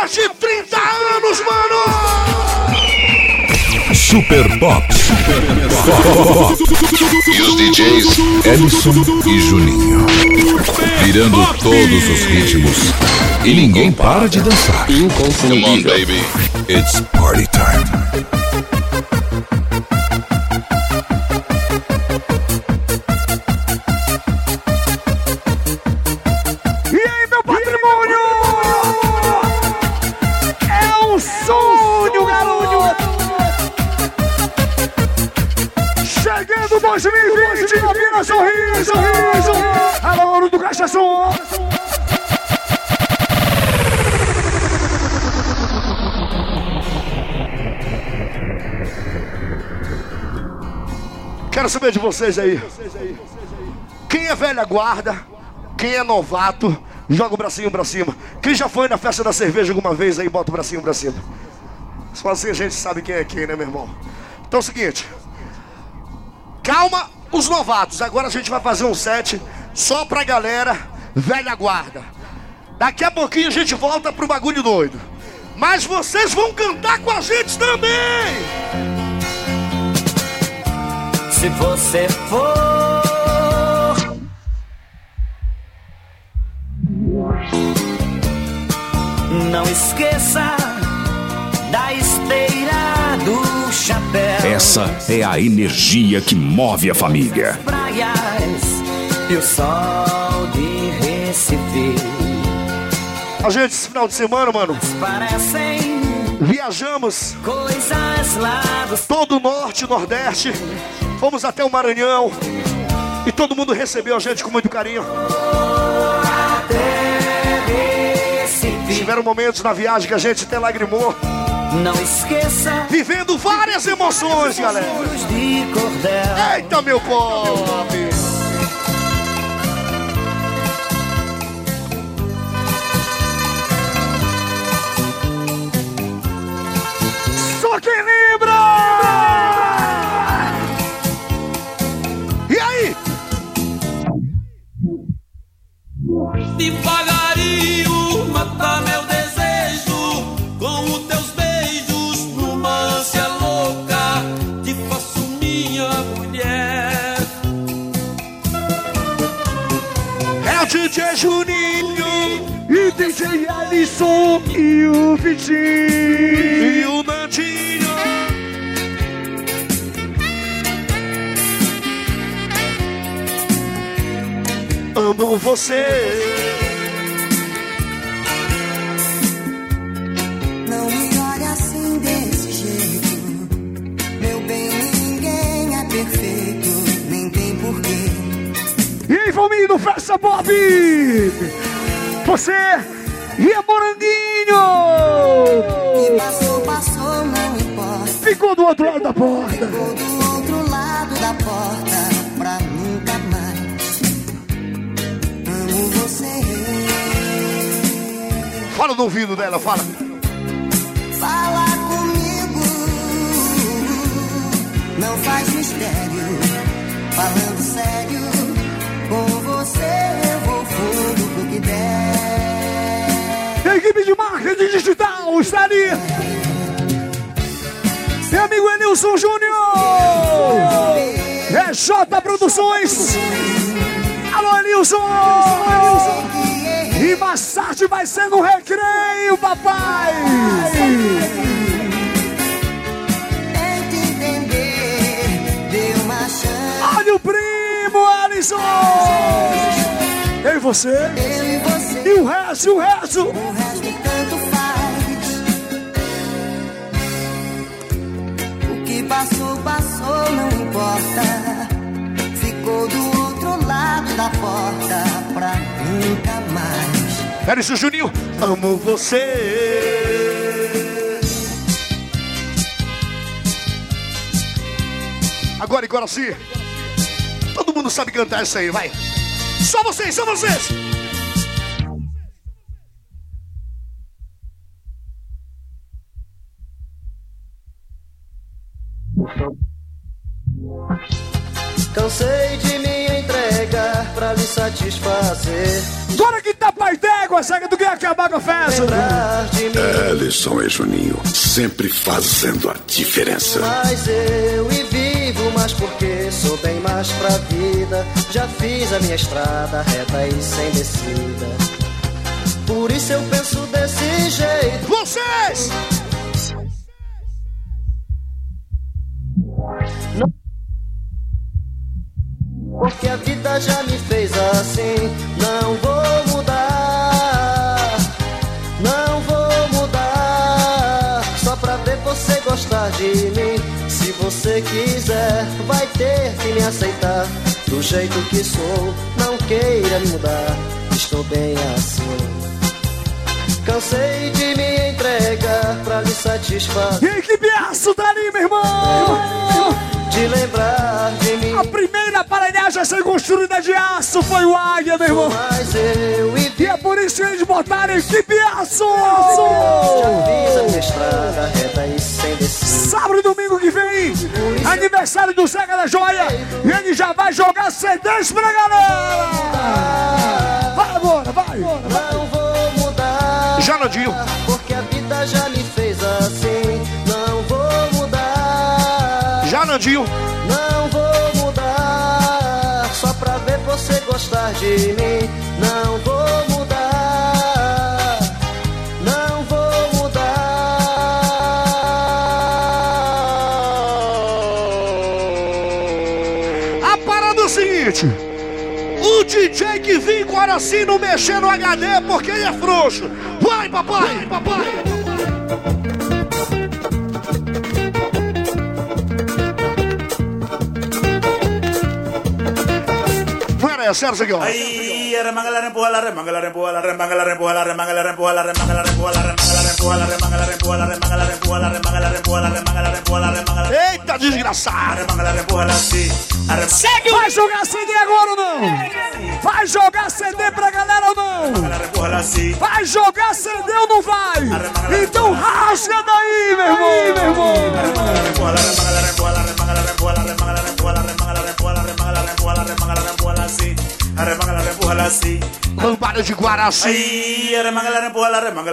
mais de 30 anos, mano! Super Pop. E os DJs Ellison e Juninho. Virando todos os ritmos. E ninguém para de dançar. Come on, Inconfundível. baby. It's party time. Saber de vocês aí. Quem é velha guarda? Quem é novato? Joga o bracinho pra cima. Quem já foi na festa da cerveja alguma vez aí, bota o bracinho pra cima. Só assim a gente sabe quem é quem, né, meu irmão? Então é o seguinte. Calma, os novatos. Agora a gente vai fazer um set só pra galera velha guarda. Daqui a pouquinho a gente volta pro bagulho doido. Mas vocês vão cantar com a gente também! Se você for. Não esqueça da esteira do chapéu. Essa é a energia que move a família. Praias e o sol de Recife. A gente, esse final de semana, mano, Parecem viajamos todo o norte e nordeste. Fomos até o Maranhão. E todo mundo recebeu a gente com muito carinho. Tiveram momentos na viagem que a gente até lagrimou. Não esqueça Vivendo várias emoções, galera. Eita, meu pop! Só quem lembra! E aí? Devagarinho mata meu desejo com os teus beijos numa ânsia louca. Te faço minha mulher. É o DJ Juninho e DJ Alisson e o Vitinho Amo você. Não me olhe assim desse jeito. Meu bem, ninguém é perfeito, nem tem porquê. E aí, família do Festa Pop! Você e a Moranguinho! Que passou, passou, não importa. Ficou do outro lado da porta. Fala no ouvido dela, fala. Fala comigo. Não faz mistério. Falando sério. Com você eu vou fundo pro que der. A equipe de marketing digital está ali. Meu amigo Enilson Júnior. É J Produções. Alô, Enilson. E mais tarde vai ser no recreio, papai. Tente entender, dê uma chance. Olha o primo, Alisson. Eu e você. Eu e você, E o resto, e o resto. o resto tanto faz. O que passou, passou, não importa. Ficou do outro lado da porta pra nunca mais. Alisson Juninho, amo você. Agora, agora sim. Todo mundo sabe cantar isso aí, vai. Só vocês, só vocês. Cansei de me entregar pra lhe satisfazer. Agora que tá d'égua, consegue, tu quer acabar com a festa. Mim, Ellison e Juninho, sempre fazendo a diferença. mas eu e vivo mais porque sou bem mais pra vida. Já fiz a minha estrada reta e sem descida. Por isso eu penso desse jeito. Vocês! Porque a vida já me fez ter que me aceitar. Do jeito que sou, não queira me mudar. Estou bem assim. Cansei de me entregar pra lhe satisfazer. E que biaço tá ali, meu irmão! De lembrar de mim. A primeira aparelhagem a ser construída de aço foi o Águia, meu irmão. Mas eu e E é que eles botaram equipe aço! Já fiz a minha estrada reta e sem descida. Sábado e domingo que vem, aniversário do Zeca da Joia. E ele já vai jogar CDs pra galera! Vai agora, vai! Não vou mudar, Janadinho, porque a vida já me fez assim. Não vou mudar, Janadinho, não vou mudar, só pra ver você gostar de mim. Que vem com assim não mexer no HD porque ele é frouxo. Vai, papai, papai. Fuera, é Sérgio aqui, ó. Ay, remanga la rempuja, la remanga la rempuja, la remanga la rempuja, la remanga la rempuja, la remanga la rempuja, la remanga la rempuja, la remanga la rempuja, la remanga la rempuja, la remanga la rempuja, la remanga la rempuja, la remanga la Eita, desgraçado. remanga la rempuja, la sí, la remanga Vai jogar CD agora ou não? Vai jogar CD pra galera ou não? Vai jogar CD ou não vai? Então rasga daí, meu irmão, meu irmão. Remanga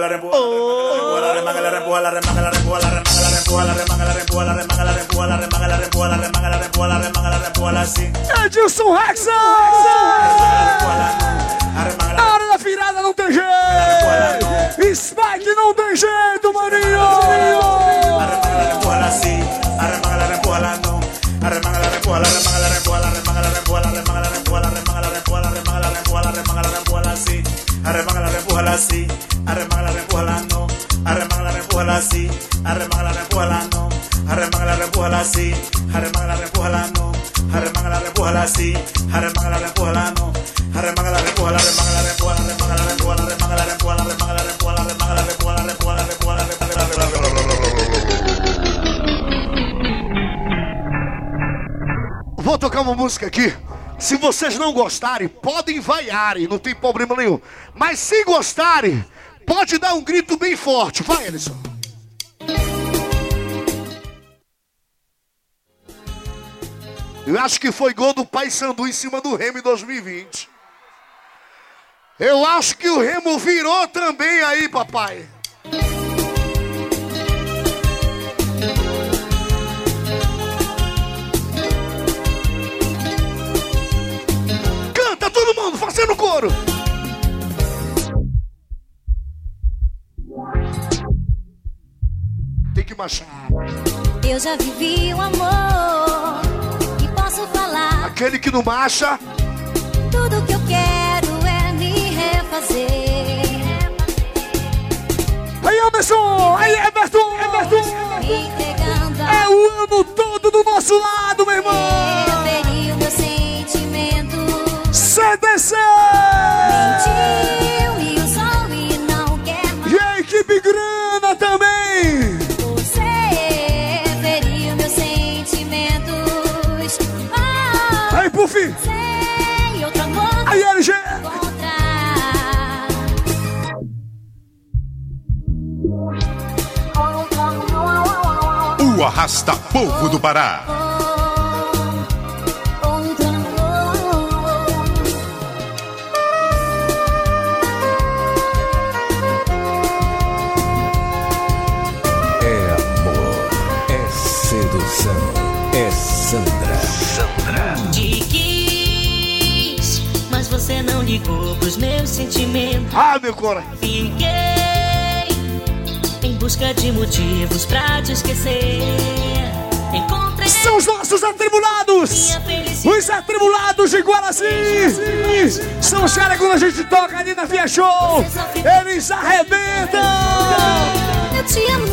la reempúa, la remanga, la da virada não tem jeito. Spike não tem jeito, maninho. Arremanga, la la no. Arremanga repuela así, arremanga la repuela no, arremanga la repuela así, arremanga la repuela no, arremanga la repuela así, arremanga la repuela no, arremanga la repuela, arremanga la repuela, arremanga la repuela, arremanga la arremanga la arremanga la. Vou tocar uma música aqui. Se vocês não gostarem, podem não tem problema nenhum. Mas se gostarem, pode dar um grito bem forte. Vai, Ellison. Eu acho que foi gol do Pai Sandu em cima do Remo em 2020. Eu acho que o Remo virou também aí, papai. Canta todo mundo, fazendo coro. Marchar. Eu já vivi o amor e posso falar. Aquele que não marcha, Tudo que eu quero é me refazer. aí Anderson, aí Everton, Everton. É o ano todo do nosso lado, meu irmão. feri o meu sentimento. CDC! povo do Pará. É amor, é sedução, é Sandra. Sandra. Te quis, mas você não ligou pros meus sentimentos. Ah, meu coração. Fiquei em busca de motivos pra te esquecer. São os nossos atribulados! Os atribulados de Guaraci! São os caras quando a gente toca ali na Via Show! Eles arrebentam! Eu te amo,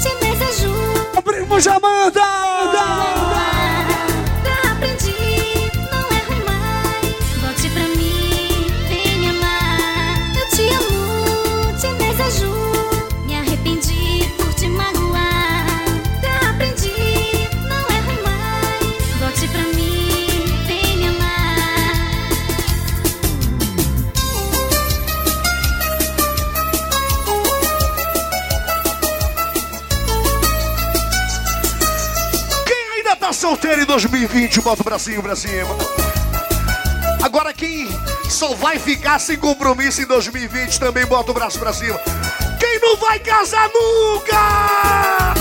te desejo. O primo já em 2020, bota o bracinho pra cima. Agora quem só vai ficar sem compromisso em 2020 também bota o braço pra cima. Quem não vai casar nunca!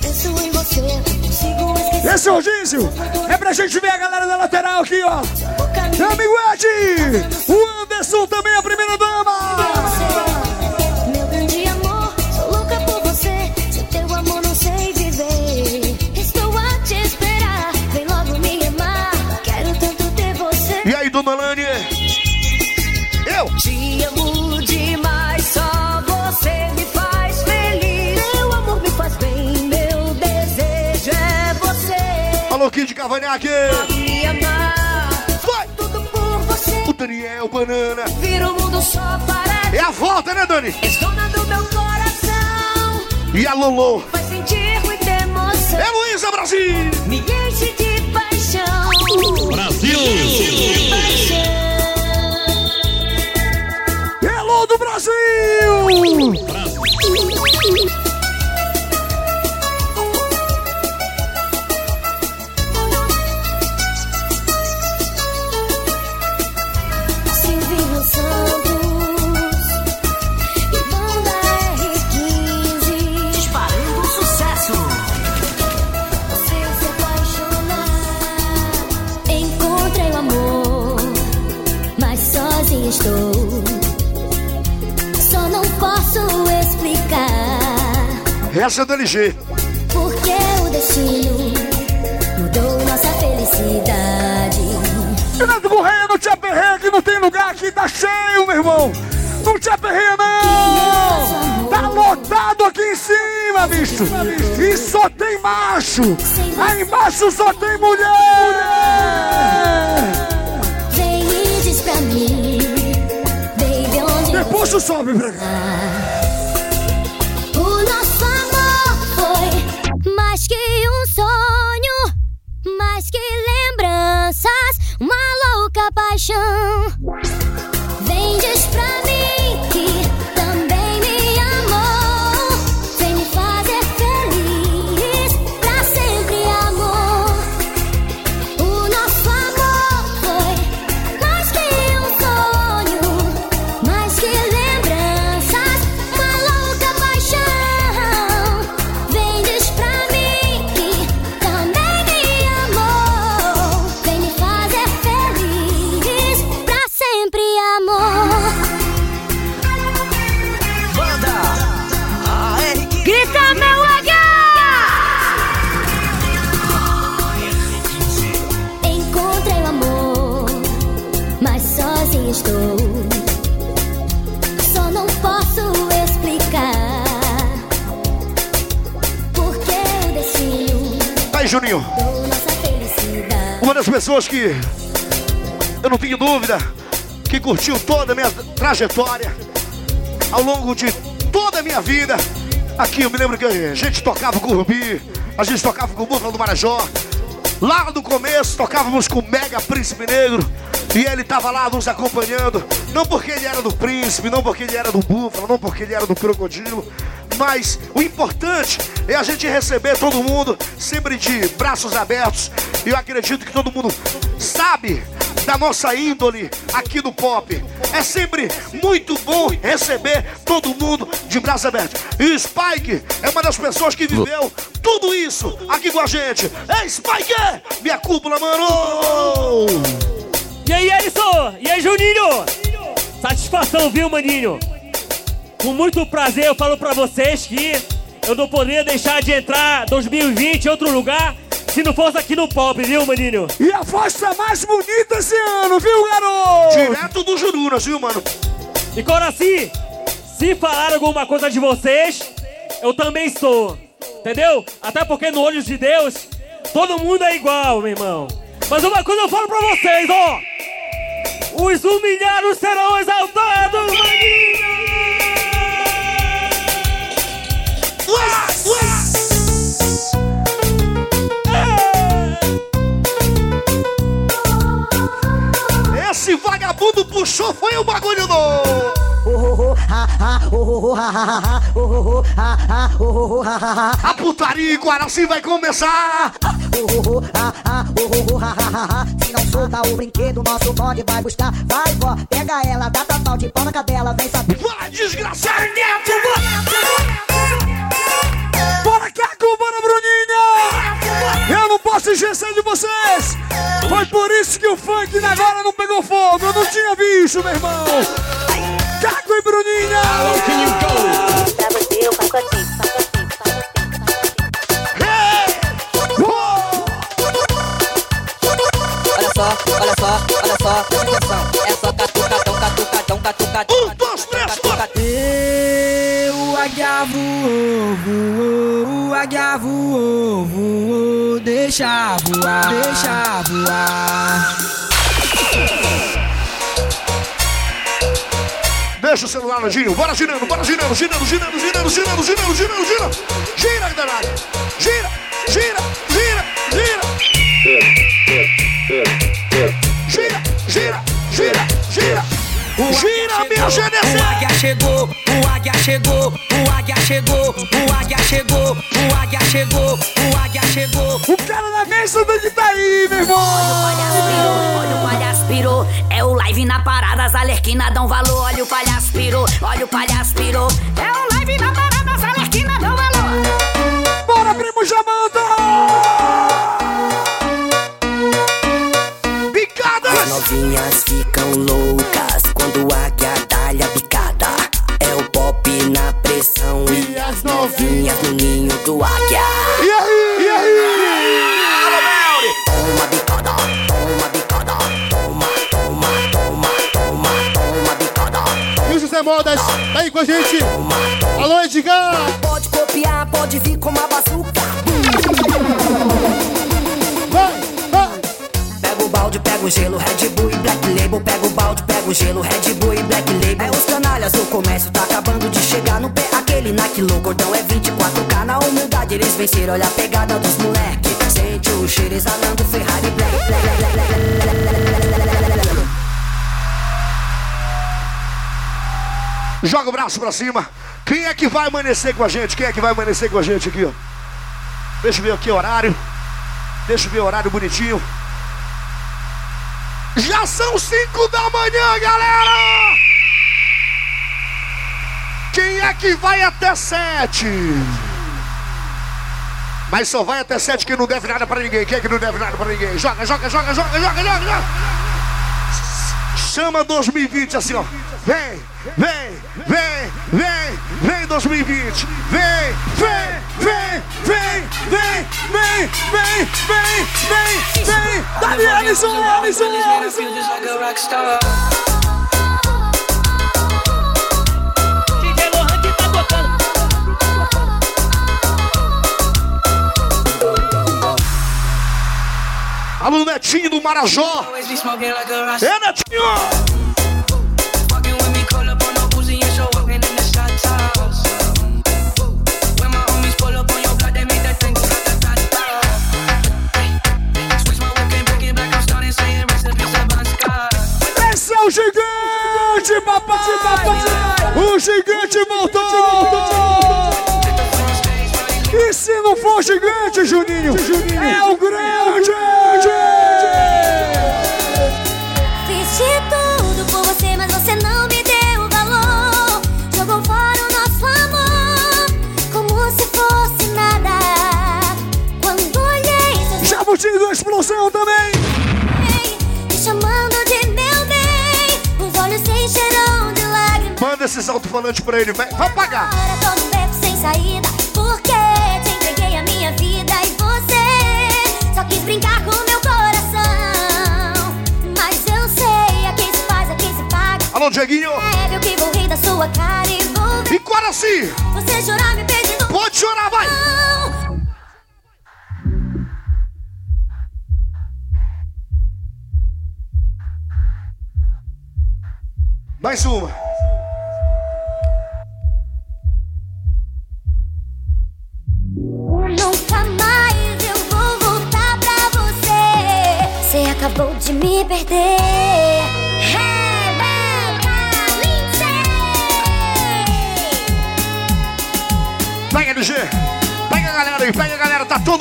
Penso em você, não consigo esquecer. Esse rodízio é pra gente ver a galera da lateral aqui, ó. Amigo Ed! O Anderson também, a primeira dama! Cavanhaque! Me amar, Vai! tudo por você. O Daniel Banana. Vira o mundo só para É a volta, né, Dani? És dona do meu coração. E a Lolo. Faz sentir muita emoção. É Luísa Brasil! Me enche de paixão. Brasil! Me enche de paixão. Hello do Brasil! Silvio Essa é do LG. porque o destino mudou nossa felicidade. Renato Correia, não te aperreia que não tem lugar aqui, tá cheio, meu irmão! Não te aperreia, não! Tá lotado aqui em cima, bicho! E só tem macho! Aí embaixo só tem mulher! Vem e diz pra mim, baby, onde Depois sobe pra cá! Louca Juninho, uma das pessoas que eu não tenho dúvida que curtiu toda a minha trajetória ao longo de toda a minha vida. Aqui eu me lembro que a gente tocava com o Rubi, a gente tocava com o Búfalo do Marajó. Lá no começo tocávamos com o Mega Príncipe Negro e ele tava lá nos acompanhando. Não porque ele era do Príncipe, não porque ele era do Búfalo, não porque ele era do Crocodilo. Mas o importante é a gente receber todo mundo sempre de braços abertos. E eu acredito que todo mundo sabe da nossa índole aqui do pop. É sempre muito bom receber todo mundo de braço aberto. E Spike é uma das pessoas que viveu tudo isso aqui com a gente. Ei, Spike! Minha cúpula, mano! E aí, Alisson? E aí, Juninho? Satisfação, viu, maninho? Com muito prazer eu falo pra vocês que eu não poderia deixar de entrar 2020 em outro lugar se não fosse aqui no pop, viu, maninho? E a tá mais bonita esse ano, viu, garoto? Direto do Jurunas, viu, mano? E Coraci, se falar alguma coisa de vocês, eu também sou. Entendeu? Até porque no olho de Deus, todo mundo é igual, meu irmão. Mas uma coisa eu falo pra vocês, ó. Os humilhados serão exaltados, maninho! Esse vagabundo puxou, foi o bagulho do. A putaria em Guaraci vai começar. Se não solta o brinquedo, nosso bode vai buscar. Vai, vó, pega ela, dá tapau de pau na cadela, vem saber. Vai, desgraçado! Não posso esquecer de vocês! Foi por isso que o funk da agora não pegou fogo! Eu não tinha visto, meu irmão! Caco e Bruninha! Pra você, o pacotinho, pacotinho, Olha só, olha só, olha só, presta atenção. É só catucadão, catucadão, catucadão. Um, dois, três, quatro. Águia voou, voou, o águia voou, deixa voar, deixa voar. Deixa o celular no bora girando, bora girando, girando, girando, girando, girando, girando, girando, girando. Gira, danado. Gira, gira, gira, gira. Gira, gira, gira, gira. Gira, minha O GDC. águia chegou, o águia chegou, o águia chegou, o águia chegou, o águia chegou, o águia chegou. O cara da mesa do que tá aí, meu irmão! palhaço pirou, olha o palhaço pirou. É o live na parada, as alerquinas dão valor. Olha o palhaço pirou, olha o palhaço pirou. É o live na parada, as alerquinas dão valor. Bora, primo Jamanta! Picadas. As novinhas ficam loucas quando a dá-lhe a picada. É o pop na pressão e as novinhas no ninho do águia. E aí, e aí? Toma bicada, toma bicada, toma, toma, toma, toma, toma bicada. E o José Modas tá aí com a gente! Alô, Edgar! Pode copiar, pode vir com uma bazuca. o balde, pego o gelo, Red Bull e Black Label. Pego o balde, pego o gelo, Red Bull e Black Label. É os canalhas, o comércio tá acabando de chegar no pé. Aquele naquilo, cordão é 24K. Na humildade eles venceram, olha a pegada dos moleque. Sente o cheiro exalando Ferrari Black, Joga o braço pra cima. Quem é que vai amanhecer com a gente? Quem é que vai amanhecer com a gente aqui, ó? Deixa eu ver aqui o horário. Deixa eu ver o horário bonitinho. Já são 5 da manhã, galera! Quem é que vai até 7? Mas só vai até 7 que não deve nada pra ninguém. Quem é que não deve nada pra ninguém? Joga, joga, joga, joga, joga, joga, joga. Chama 2020 assim, ó. Vem, vem, vem, vem, vem 2020. Vem, vem, vem, vem, vem, vem, vem, vem, vem, vem. Dali, Alisson, Alisson, Alisson! Tá. Alô, Netinho do Marajó. É, Netinho! Papai! O gigante voltou! E se não for gigante, Juninho, é o esses alto-falantes pra ele, vai, vai pagar. Agora tô num beco sem saída. Porque te entreguei a minha vida e você só quis brincar com meu coração. Mas eu sei, a quem se faz, a quem se paga. Alô, Dieguinho. É, eu que vou rir da sua cara e vou ver E Coraci, você chorar me pedindo. pode chorar, vai. Mais uma.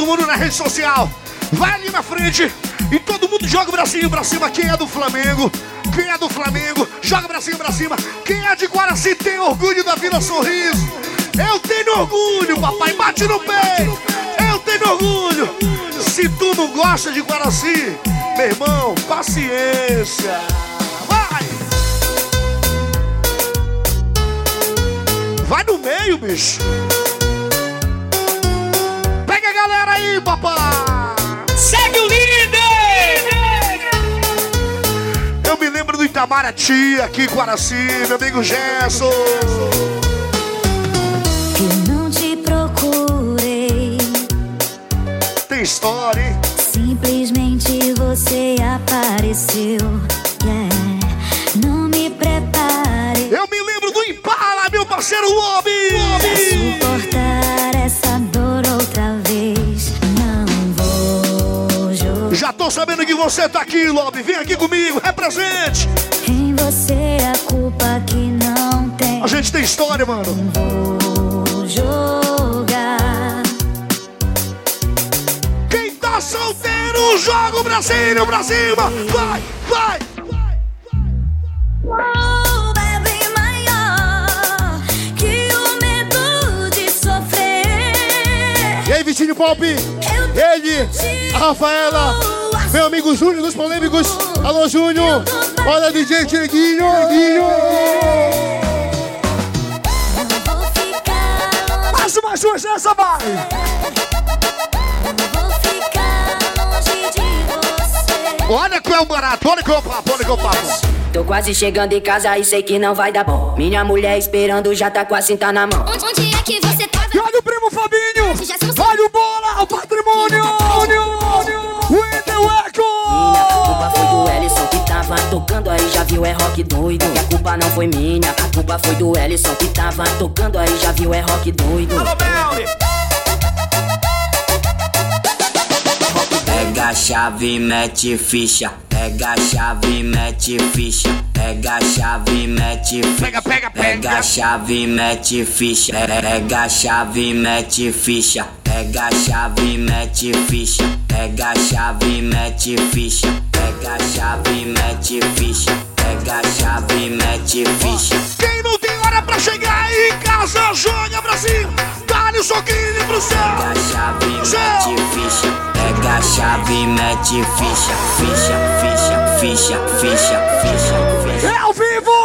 Todo mundo na rede social. Vai ali na frente e todo mundo joga o bracinho pra cima. Quem é do Flamengo? Quem é do Flamengo? Joga o bracinho pra cima. Quem é de Guaraci tem orgulho da Vila Sorriso? Eu tenho orgulho, papai. Bate no peito. Eu tenho orgulho. Se tu não gosta de Guaraci, meu irmão, paciência. Vai! Vai no meio, bicho. Aí, papai! Segue o líder! Eu me lembro do Itamaraty, aqui em Guaraci, meu amigo Gerson. Eu não te procurei. Tem história, hein? Simplesmente você apareceu. Yeah. Não me preparei. Eu me lembro do Impala, meu parceiro Lobby! Pra tô sabendo que você tá aqui, Lobby. Vem aqui comigo, represente. em você a culpa que não tem. A gente tem história, mano. Vou jogar. Quem tá solteiro, joga o bracinho pra cima. Vai, vai. Bebe maior que o medo de sofrer. E aí, Vitinho Pop? Ele, a Rafaela, meu amigo Júnior dos Polêmicos. Alô, Júnior. Olha, DJ Dieguinho. Dieguinho. Vou ficar longe, Mais uma chance essa, vai. vou ficar longe de você. Olha que é o barato, olha que é o papo, olha que é o papo. Tô quase chegando em casa e sei que não vai dar bom. Minha mulher esperando já tá com a cinta na mão. Onde, onde é que você tava? E olha o primo Fabinho. Olha o bola, o patrimônio. Tocando aí, já viu, é rock doido. E a culpa não foi minha, a culpa foi do Ellison que tava tocando aí, já viu, é rock doido. Pega a chave, mete ficha. Pega a chave, mete ficha. Pega a chave, mete ficha. Pega, pega, Pega pega. a chave, mete ficha. Pega a chave, mete ficha. Pega a chave, mete ficha. Pega a chave, mete ficha. Pega a chave, mete ficha. Pega a chave, mete ficha. Quem não tem hora pra chegar aí em casa, joga cima. Dá-lhe um soquinho pro céu. Pega a chave, mete ficha. Pega a chave, mete ficha. Ficha, ficha, ficha, ficha, ficha, ficha. É ao vivo.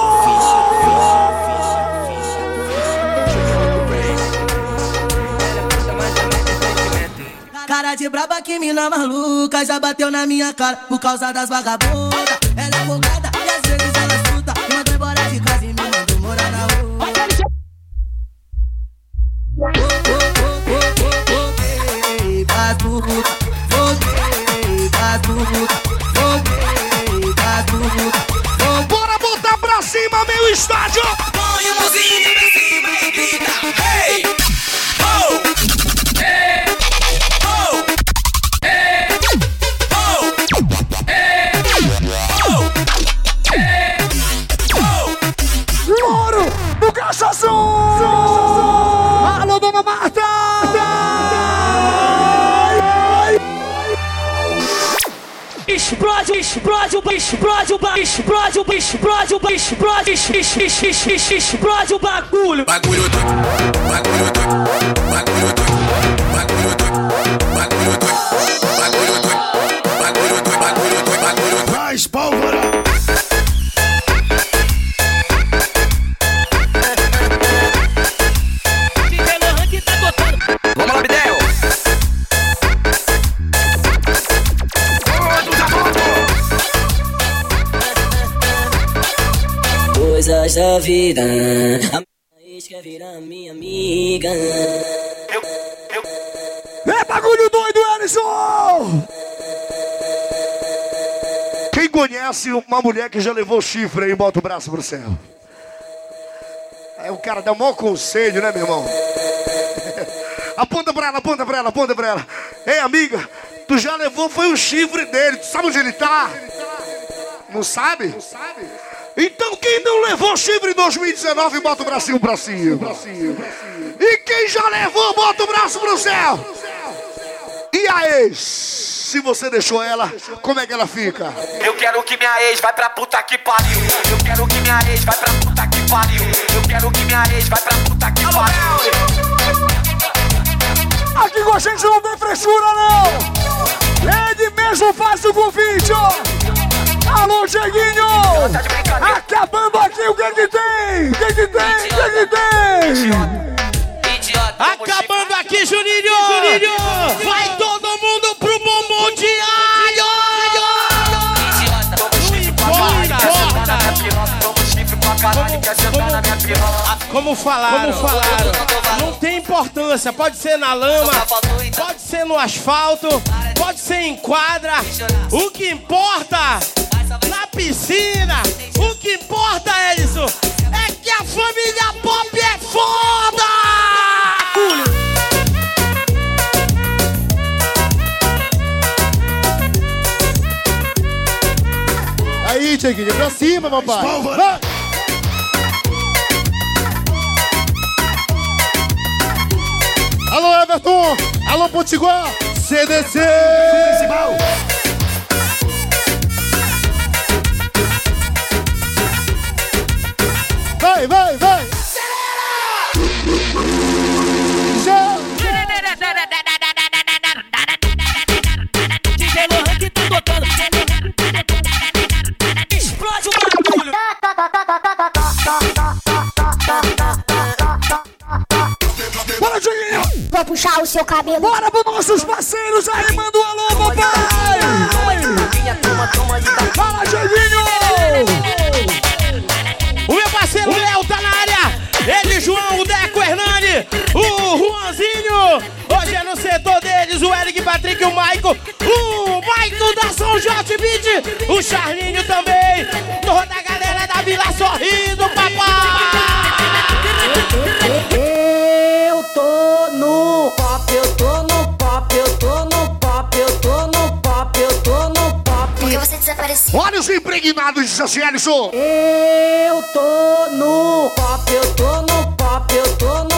Cara de braba que mina maluca já bateu na minha cara por causa das vagabundas. Ela é explode o explode o explode explode, ex- ex- ex- ex- ex- explode o bagulho. Bagulho bagulho bagulho vida. A ex quer virar minha amiga. É bagulho doido, Ellison! Quem conhece uma mulher que já levou chifre aí, bota o braço pro céu. É o cara dá o maior conselho, né, meu irmão? aponta pra ela, aponta pra ela, aponta pra ela. Ei, amiga, tu já levou, foi o chifre dele. Tu sabe onde ele tá? Não sabe? Então quem não levou chifre em 2019, bota o bracinho pra cima. E quem já levou, bota o braço pro céu. E a ex? Se você deixou ela, como é que ela fica? Eu quero que minha ex vai pra puta que pariu. Eu quero que minha ex vai pra puta que pariu. Eu quero que minha ex vai pra puta que pariu. Aqui com a gente não tem frescura, não! Ele mesmo faz o convite, ó! Alô, Dieguinho! Acabando aqui, o que que tem? O que que tem? O que que tem? Acabando aqui, Juninho! Juninho! Vai todo mundo pro bumbum de alho! Como falaram, como falaram, não tem importância, pode ser na lama, pode ser no asfalto, pode ser em quadra, o que importa na piscina, o que importa, Elison, é que a família Pop é foda! Aí, Tiaguinho, pra cima, papai. Vai. Alô, Everton. Alô, Potiguar. CDC. Vai, vai, vai. DJ Lohan que tá tocando. Explode o bagulho. Bora, Dieguinho! Vou puxar o seu cabelo. Bora pros nossos parceiros aí, manda um alô, papai! Fala, Dieguinho! O Juanzinho. Hoje é no setor deles o Eric, Patrick, o Maico, o Maico da São Jorge Beat, o Charlinho também. Toda a galera da Vila sorrindo, papai. Eu tô no pop, eu tô no pop, eu tô no pop, eu tô no pop, eu tô no pop. Porque você desapareceu. Olha os impregnados, assim, Alisson. Eu tô no pop, eu tô no pop, eu tô no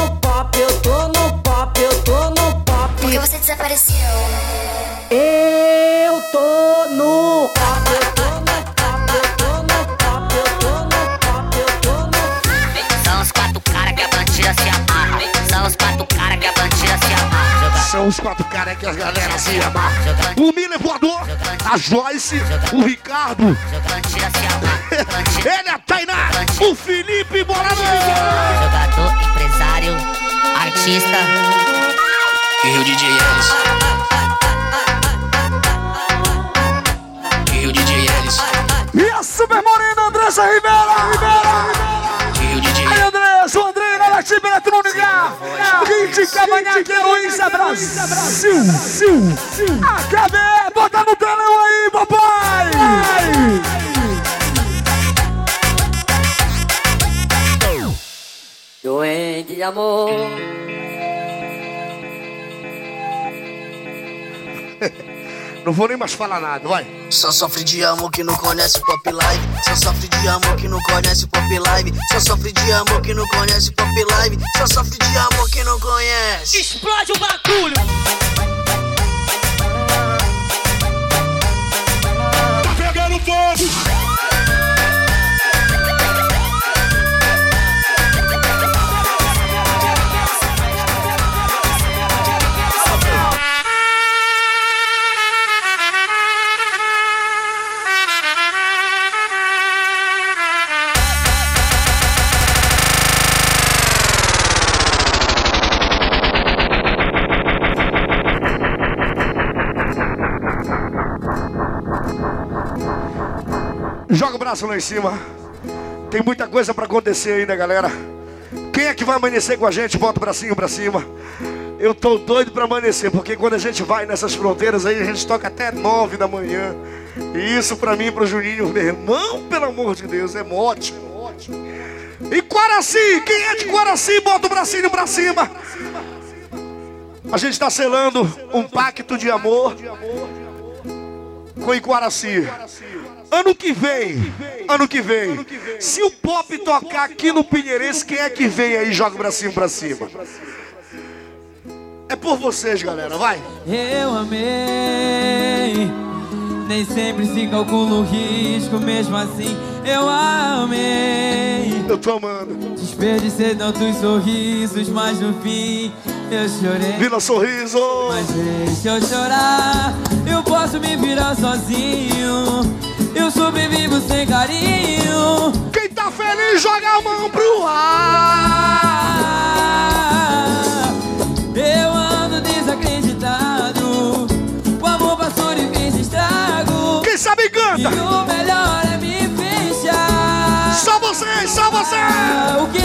quatro caras que as galera se ama. O Miller voador, a Joyce, o Ricardo. Ele é a Tainá, o Felipe Bolador. Jogador, empresário, artista. E o DJ Ellis. E o DJ Ellis. E a super morena Andressa Ribeira! Cavanhaque Heroísta Brasil! AKB, bota no telão aí, papai! Doente de amor. Não vou nem mais falar nada, vai. Só sofre de amor que não conhece pop live. Só sofre de amor que não conhece pop live. Só sofre de amor que não conhece pop live. Só sofre de amor que não conhece. Explode o bagulho. Tá pegando fogo. Braço lá em cima. Tem muita coisa pra acontecer ainda, galera. Quem é que vai amanhecer com a gente? Bota o bracinho pra cima. Eu tô doido pra amanhecer, porque quando a gente vai nessas fronteiras aí, a gente toca até nove da manhã. E isso pra mim e pro Juninho, meu irmão, pelo amor de Deus, é mote. E Quaraci, quem é de Quaraci, bota o bracinho pra cima. A gente está selando um pacto de amor com Iquaraci. Ano que vem, ano que vem, se o pop tocar aqui no Pinheirense, quem é que vem aí e joga o bracinho pra cima? É por vocês, galera, vai. Eu amei. Nem sempre se calcula o risco, mesmo assim eu amei. Eu tô amando. Desperdicei tantos sorrisos, mas no fim eu chorei. Vila Sorriso. Mas deixa eu chorar, eu posso me virar sozinho. Eu sobrevivo sem carinho. Quem tá feliz, joga a mão pro ar. Só você. O quê?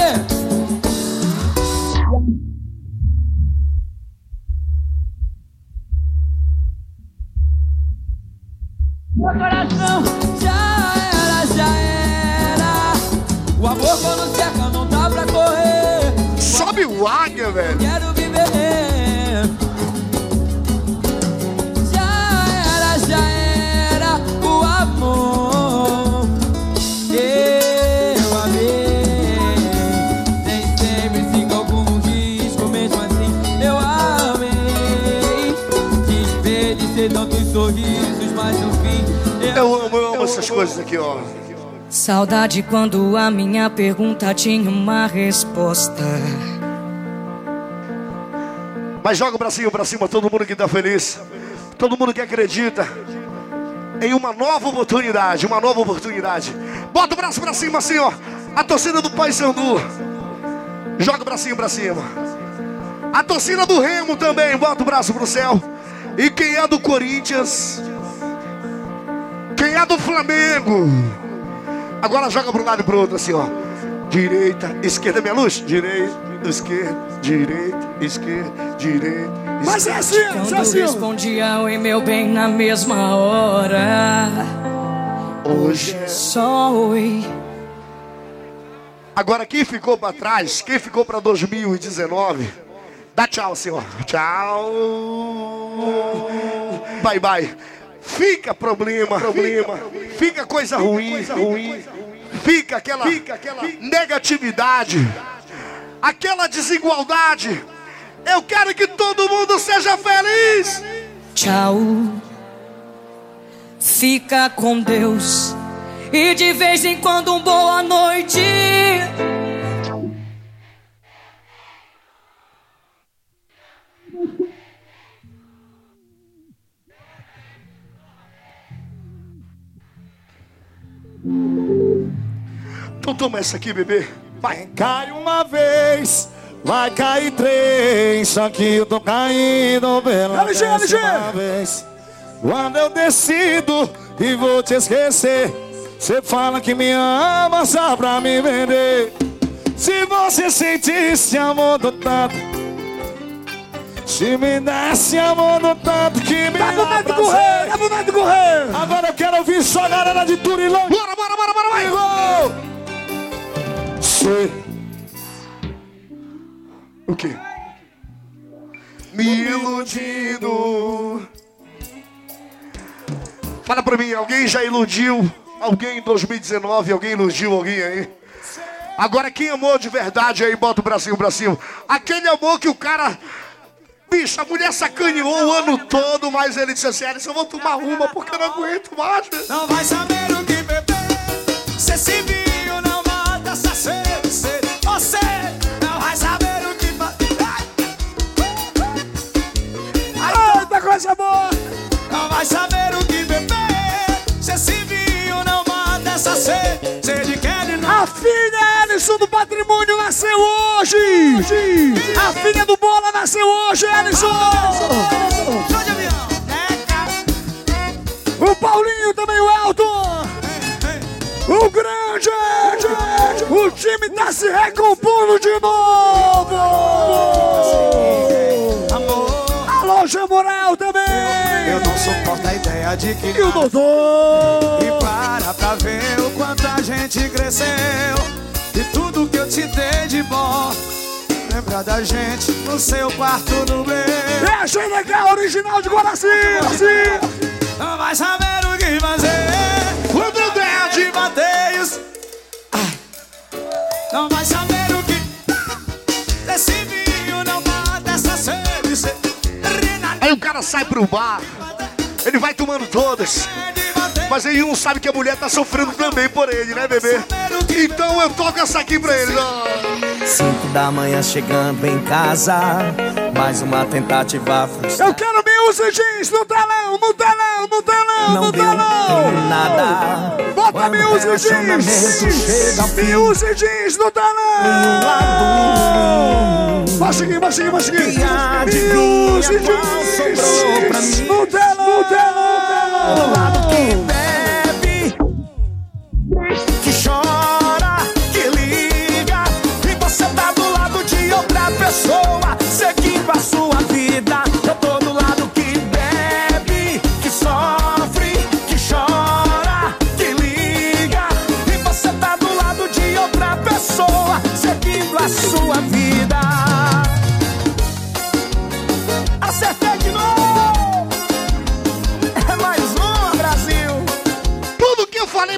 Meu coração já era, já era. O amor quando cerca não dá pra correr. Sobe o águia, velho. Quero viver. Essas coisas aqui, ó. Saudade quando a minha pergunta tinha uma resposta. Mas joga o bracinho pra cima, todo mundo que tá feliz. Todo mundo que acredita em uma nova oportunidade, uma nova oportunidade. Bota o braço pra cima assim, ó. A torcida do Paysandu. Joga o bracinho pra cima. A torcida do Remo também, bota o braço pro céu. E quem é do Corinthians? Quem é do Flamengo? Agora joga pro lado e pro outro assim, ó. Direita, esquerda, minha luz. Direita, esquerda, direita, esquerda, direita. Mas é esquerda. assim, é Quando assim. respondia oi meu bem na mesma hora. Hoje é só oi. Agora quem ficou pra trás, quem ficou pra 2019, dá tchau, senhor. Tchau. Bye bye. Fica problema, problema. Fica coisa ruim, ruim. Fica aquela, fica aquela negatividade, aquela desigualdade. Eu quero que todo mundo seja feliz. Tchau. Fica com Deus. E de vez em quando um boa noite. Então toma essa aqui, bebê. Vai. Cai uma vez, vai cair três. Só que eu tô caindo pela LG, LG. décima vez. Quando eu decido e vou te esquecer, você fala que me ama só pra me vender. Se você sentisse amor do tanto, se me desse amor do tanto que me Dá vontade de correr, dá vontade de correr. Agora eu quero ouvir só a galera de Turilão. Bora, bora, bora, bora, vai. Sei. O quê? Me iludindo. Fala pra mim, alguém já iludiu alguém em 2019? Alguém iludiu alguém aí? Agora quem amou de verdade aí, bota o bracinho pra cima. Aquele amor que o cara. Bicho, a mulher sacaneou o ano todo, mas ele disse assim: Alisson, eu vou tomar uma porque eu não aguento mais. Não vai saber o que beber. Se viu, não filha Ellison do Patrimônio nasceu hoje. A filha do Bola nasceu hoje, Ellison. Avião. O Paulinho também, o Elton. O grande. O time tá se recompondo de novo! Alô, Jamoral também! Eu não suporto a ideia de que E o doutor? E Da gente no seu quarto no meu É a GNH original de Guaraci! Não vai saber o que fazer Quando der de bateios Ai. Não vai saber o que Desse vinho não mata essa sede Aí o cara sai pro bar, ele vai tomando todas. Mas aí um sabe que a mulher tá sofrendo também por ele, né, bebê? Então eu toco essa aqui pra ele, ó. Cinco da manhã chegando em casa, mais uma tentativa frustrada. Eu quero music jeans no telão, no telão, no telão, Não no telão! nada. Bota music jeans! no telão! Vai seguir, vai seguir, vai seguir! Music jeans no telão, no telão, Do lado que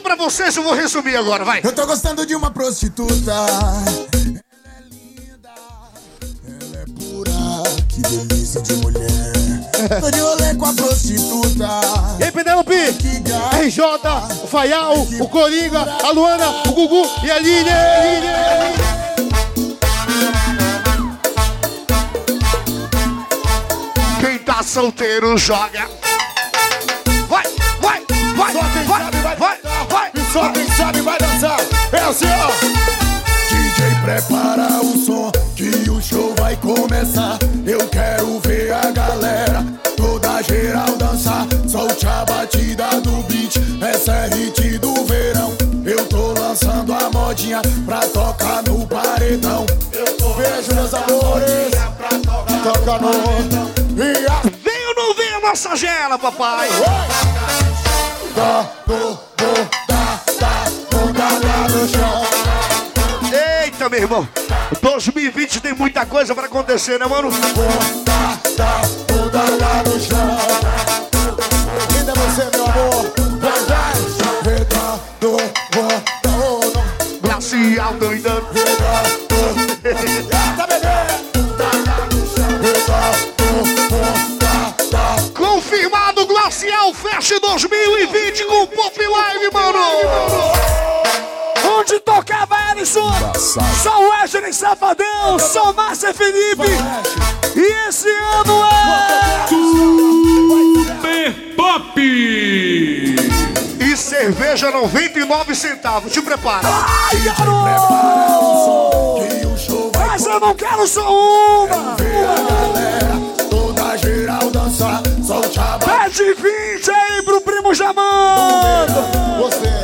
pra vocês eu vou resumir agora, vai. Eu tô gostando de uma prostituta. Ela é linda, ela é pura, que delícia de mulher. Tô de rolê com a prostituta. E aí, Penelope? RJ, o Faial, o Coringa, a Luana, o Gugu e a Lili. Quem tá solteiro joga. Vai, vai, vai, vai, vai só quem sabe vai dançar. É assim, ó. DJ, prepara o som, que o show vai começar. Eu quero ver a galera toda geral dançar. Solte a batida do beat, essa é hit do verão. Eu tô lançando a modinha pra tocar no paredão. Beijo, meus amores, toca no. E a Vem ou não vem a nossa gela, papai? da, do, do, Eita, meu irmão. 2020 tem muita coisa pra acontecer, né, mano? Glacial? Confirmado Glacial Fest 2020 com Pop Live, mano. Onde tocava Ellison? Só o Wesley Safadão, só Márcia Felipe. E esse ano é. Super Pop! E cerveja 99 centavos, te prepara. Ai, garoto! Mas eu não quero só uma! Toda geral dançar, solte a Pede 20 aí pro primo Jamando! Você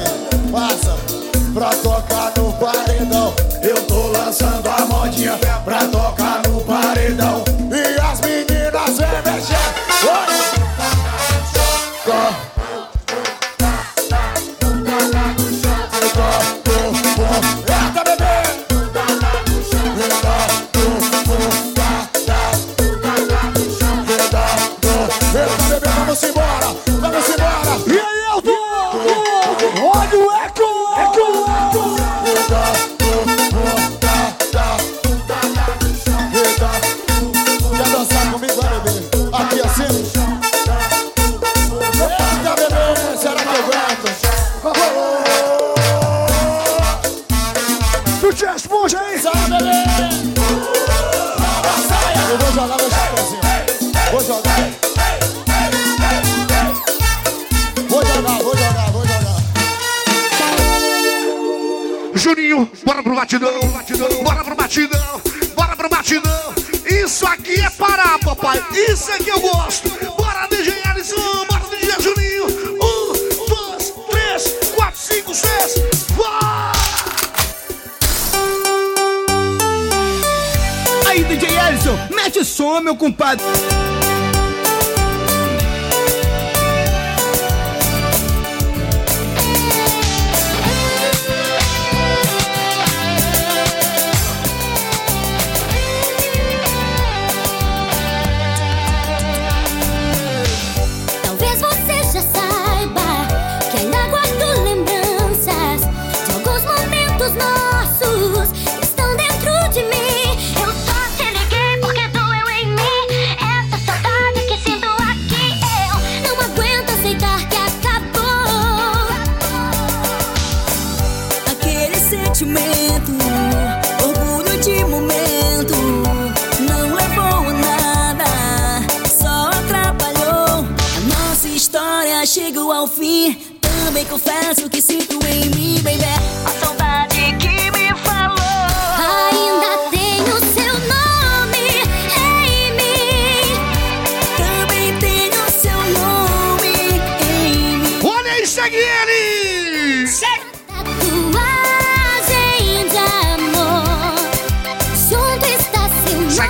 Mete o som, meu compadre.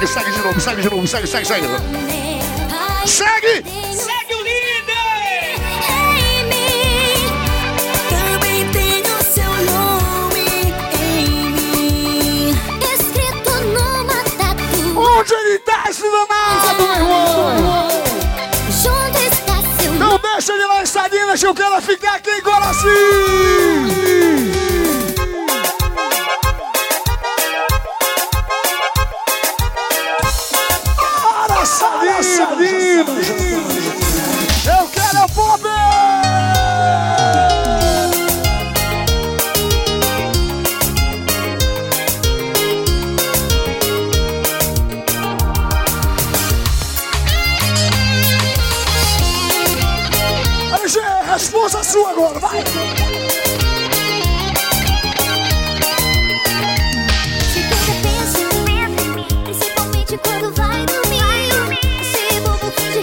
Segue, segue de novo, segue de novo, segue, segue, segue. Segue! Segue o líder! Em mim. Também tenho seu nome em mim. Escrito numa tatu. Onde ele tá, esse danado, meu irmão? Junto está seu Não deixa ele lá em Salinas, que eu quero ficar aqui em Guaraci.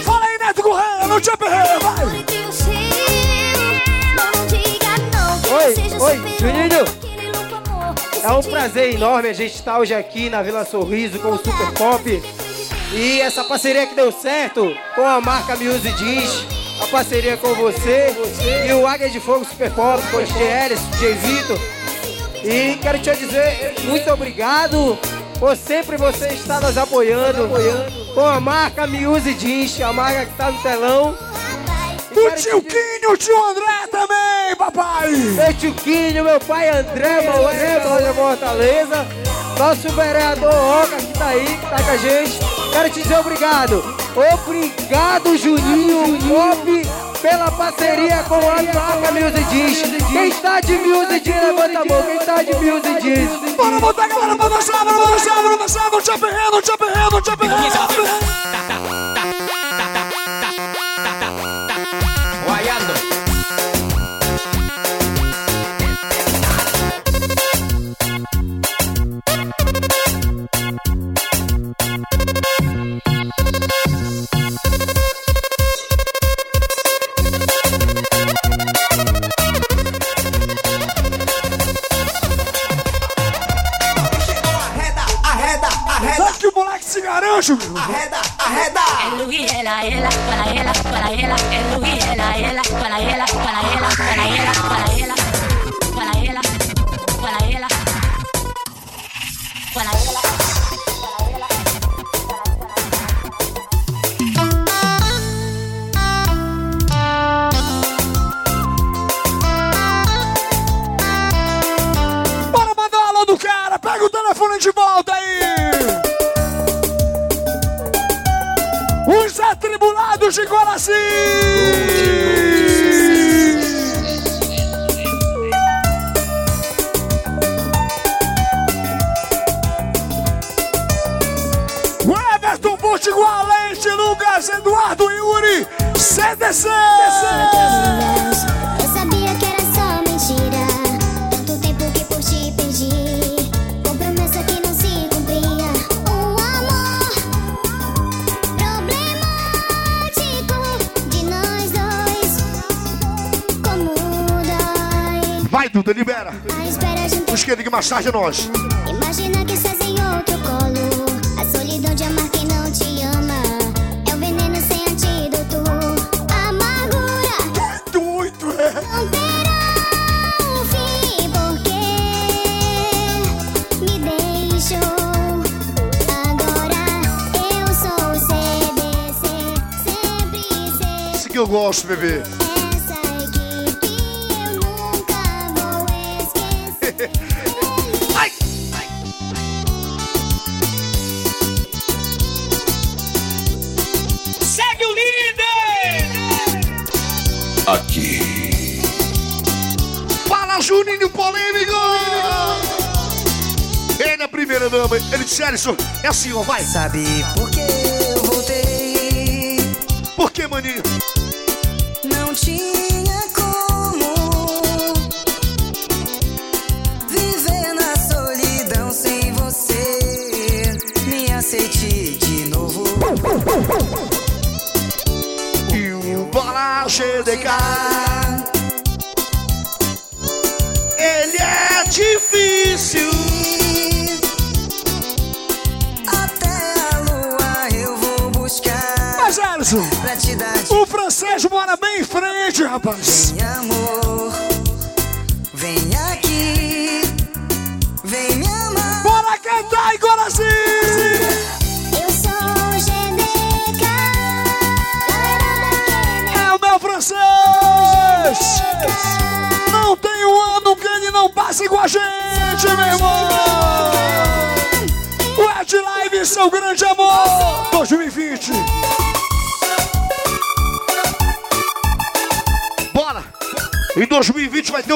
Fala aí, Neto Correia, não te aperreia, vai. Oi, Juninho. É um prazer enorme a gente estar hoje aqui na Vila Sorriso com o Super Pop. E essa parceria que deu certo com a marca Music Jeans, a parceria com você e o Águia de Fogo Super Pop, com o DJ Elis, DJ Vitor. E quero te dizer muito obrigado por sempre você estar nos apoiando com a marca Music Jeans, a marca que está no telão. O tio Quinho, o tio André também, papai. Meu tio Quinho, meu pai André Maurício, lá de Fortaleza. Nosso vereador Oca que tá aí, que tá com a gente. Quero te dizer obrigado. Obrigado, Juninho pela parceria com a marca Music Jeans. Quem está de Music Jeans, levanta a mão. Quem está de Music Jeans? Bora botar a galera pra dançar, bora dançar, bora dançar, não te aperreia, não te aperreia, não ela, para ela, é Luí, ela, ela, para ela, de Guaraci. O Everton Portigual, Leite, Lucas, Eduardo Yuri, CDC. Eu junto, libera. Os que queridos, mais tarde nós. Imagina que estás em outro colo. A solidão de amar quem não te ama. É o um veneno sem antídoto. Amargura. É doido, é. Não terá um fim porque me deixou. Agora eu sou CBC. Sempre, sempre. Isso que eu gosto, bebê. Ele disse, Alisson, é assim, ó, vai. Sabe por que eu voltei? Por que, maninho?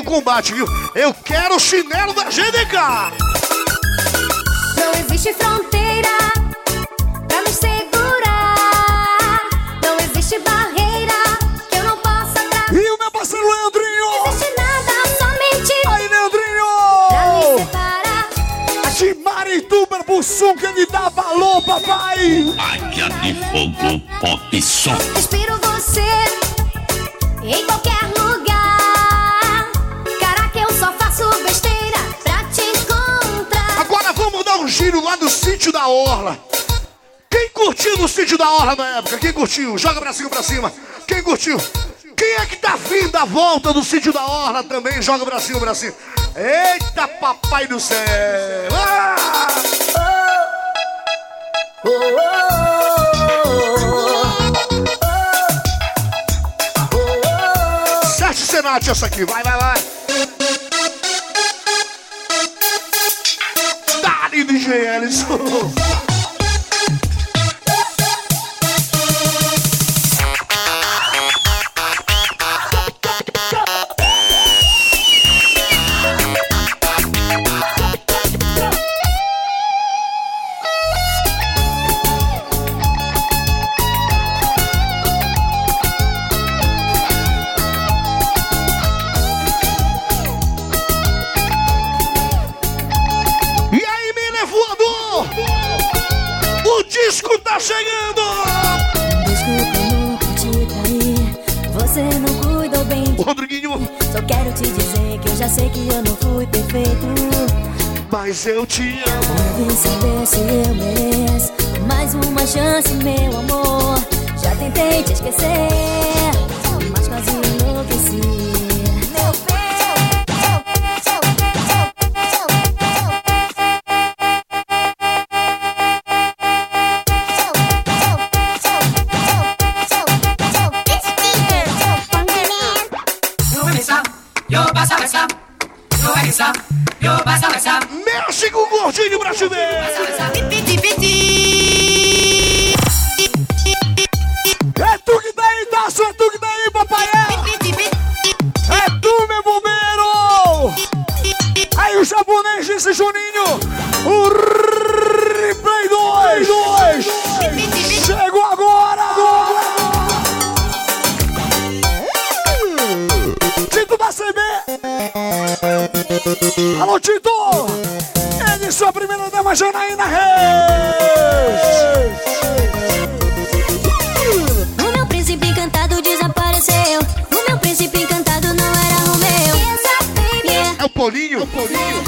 Combate, viu? Eu quero o chinelo da GDK! Não existe fronteira pra nos segurar. Não existe barreira que eu não possa atravessar. E o meu parceiro Leandrinho! Não existe nada, somente Aí, pra me Leandrinho! separar. De Marituba pro Sul, que ele dá valor, papai! Águia de fogo, pop som. Respiro você em qualquer sítio da Orla. Quem curtiu no sítio da Orla na época? Quem curtiu? Joga pra cima, pra cima. Quem curtiu? Quem é que tá vindo à volta do sítio da Orla também? Joga pra cima, pra cima. Eita, papai do céu! Ah! Sete Senate essa aqui, vai, vai, vai. DJ Ellison. Mas eu te amo. Deve saber se eu mereço mais uma chance, meu amor. Já tentei te esquecer, Aí o japonês disse Juninho! O replay 2! Chegou agora! Tito da CB! Alô, Tito! Ele, sua primeira dama, Janaína Reis! Paulinho? É o Paulinho.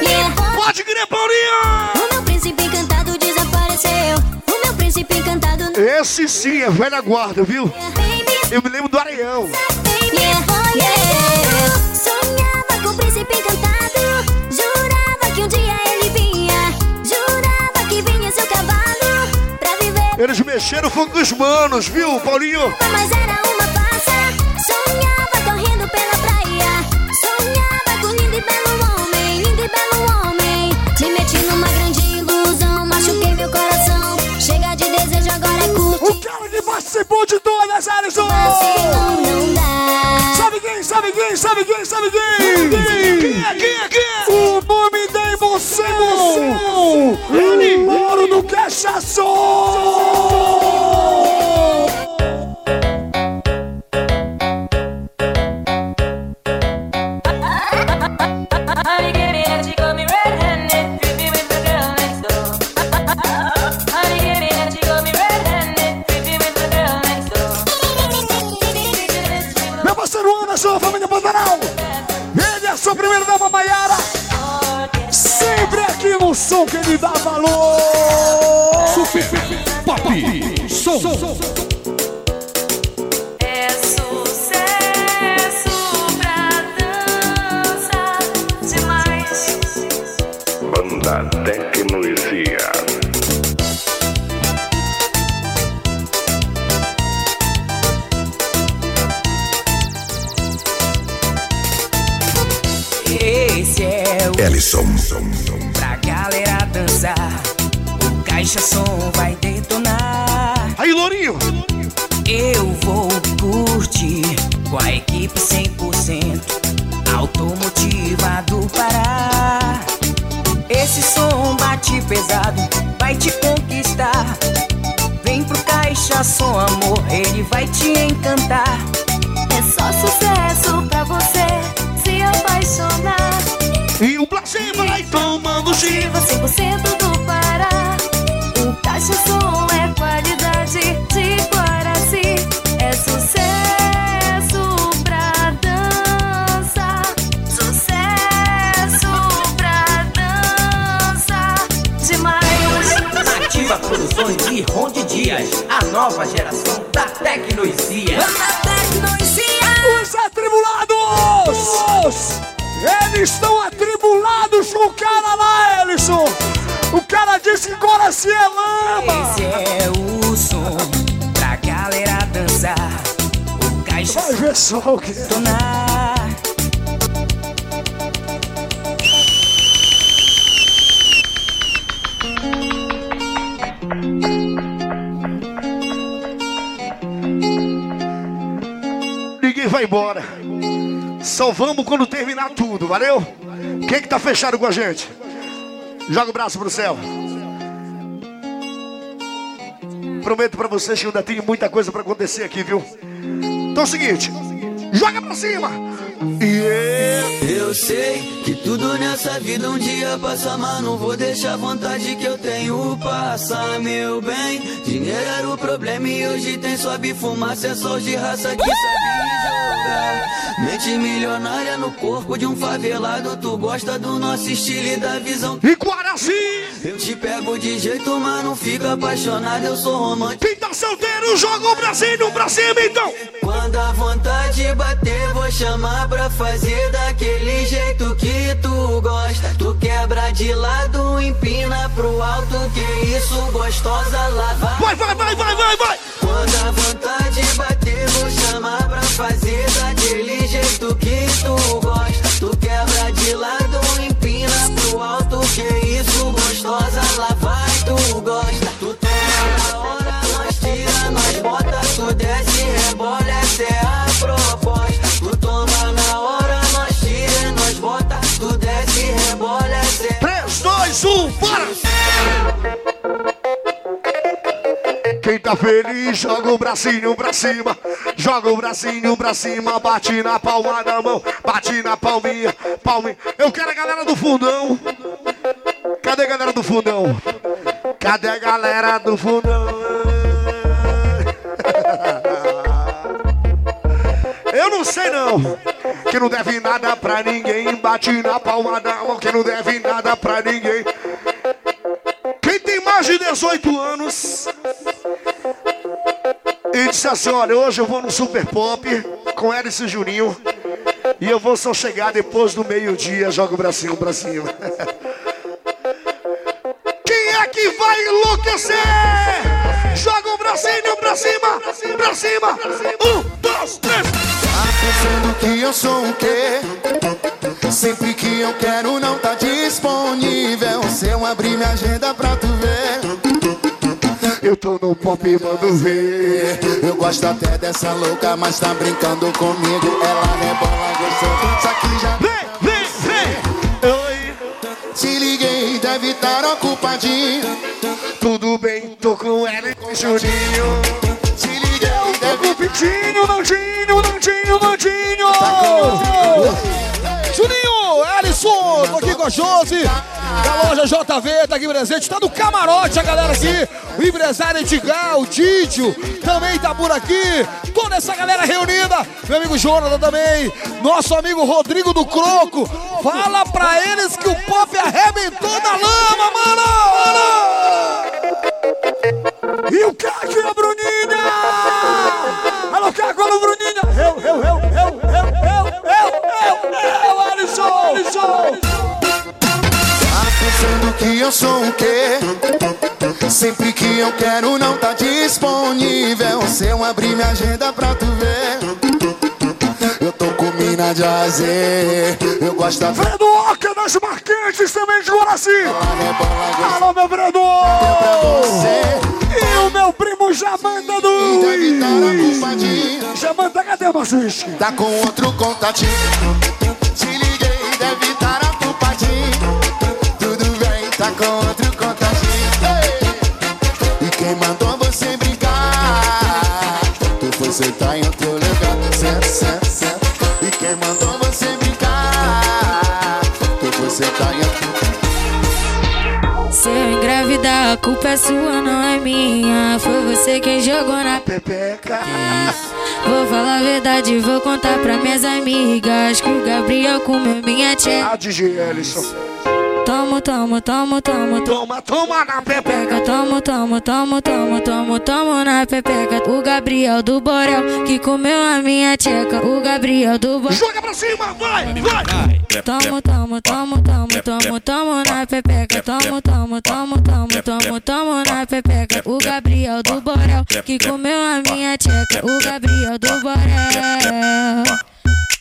yeah. Pode crer, Paulinho! O meu príncipe encantado desapareceu. O meu príncipe encantado Esse sim é velha guarda, viu? Eu me lembro do Areião. Sonhava com o príncipe encantado. Jurava que um dia ele vinha. Jurava que vinha seu cavalo. Pra viver Eles mexeram foi com os manos, viu, Paulinho? Mas era sabe quem, sabe quem, com a equipe 100% automotiva do Pará. Esse som bate pesado, vai te conquistar. Vem pro caixa som, amor, ele vai te encantar. A nova geração da tecnologia. Os atribulados! Eles estão atribulados com o cara lá, Ellison! O cara disse que agora se é lama! Esse é o som pra galera dançar. O caixa Vai ver só o que detonar. Vai embora. Só vamos quando terminar tudo, valeu? Quem que tá fechado com a gente? Joga o braço pro céu. Prometo pra vocês que ainda tem muita coisa pra acontecer aqui, viu? Então é o seguinte, joga pra cima. Eu sei que tudo nessa vida um dia passa, mas não vou deixar a vontade que eu tenho passar, meu bem. Dinheiro era o problema e hoje tem sobe fumaça, é só de raça que sabe jogar. Mente milionária no corpo de um favelado, tu gosta do nosso estilo e da visão. E Guaraci! Eu te pego de jeito, mas não fica apaixonado, eu sou romântico. Quem tá solteiro, joga o bracinho pra cima, então! Quando a vontade bater, vou chamar pra fazer daquele jeito que tu gosta. Tu quebra de lado, empina pro alto, que isso gostosa lava. Vai, vai, vai, vai, vai, vai! Quando a vontade bater, vou chamar pra fazer daquele jeito que tu gosta. Tu quebra Feliz, joga o bracinho pra cima. Joga o bracinho pra cima, bate na palma da mão, bate na palminha, palminha. Eu quero a galera do fundão. Cadê a galera do fundão? Cadê a galera do fundão? Eu não sei não. Que não deve nada pra ninguém. Bate na palma da mão. Que não deve nada pra ninguém. Quem tem mais de 18 anos e disse assim: Olha, hoje eu vou no Super Pop com Hélice Juninho. E eu vou só chegar depois do meio-dia. Joga o bracinho pra cima. Quem é que vai enlouquecer? Joga bracinho pra cima, pra cima. Um, dois, três. Pensando que eu sou o quê? Sempre que eu quero não tá disponível. Se eu abrir minha agenda pra tu ver. Eu tô no pop e mando ver. Eu gosto até dessa louca, mas tá brincando comigo. Ela rebola gostoso, só que já. Vem, vem, vem. Oi. Te liguei, deve estar ocupadinho. Tudo bem, tô com ela e com o Juninho. Te liguei, Tô deve com o Pitinho, Nandinho, Nandinho, Nandinho. Juninho, Alisson, tô aqui com a Josi, da loja JV, tá aqui presente, tá no camarote a galera aqui, o empresário Edgar, o Didio, também tá por aqui, toda essa galera reunida, meu amigo Jonathan também, nosso amigo Rodrigo do Croco, fala pra eles que o pop arrebentou na lama, mano! E o Caco e a Bruninha! Alô, Caco, alô, Bruninha! Eu, eu, eu, eu, eu, eu, eu, eu, eu, Alisson, Alisson! Tá pensando que eu sou o quê? Sempre que eu quero não tá disponível. Se eu abrir minha agenda pra tu ver. Eu tô com mina de azer. Eu gosto da Fredo os marcantes também de Guaraci. Alô, meu Breno! E o meu primo Jamanta Já Jamanta, cadê o Maciche? Tá com outro contatinho. Se liguei, deve estar a Tupadinho. Culpa é sua, não é minha. Foi você quem jogou na Pepeca. Vou falar a verdade, vou contar pra minhas amigas que o Gabriel comeu minha tia. A DJ Ellison. Tomo, tomo, tomo, tomo. Toma, toma na pepeca. Tomo, tomo, tomo, tomo, tomo, tomo na pepeca. O Gabriel do Borel que comeu a minha tcheca. O Gabriel do Borel. Joga pra cima, vai, vai. Tomo, tomo, tomo, tomo, tomo, tomo na pepeca. Tomo, tomo, tomo, tomo, tomo, tomo na pepeca. O Gabriel do Borel que comeu a minha tcheca. O Gabriel do Borel.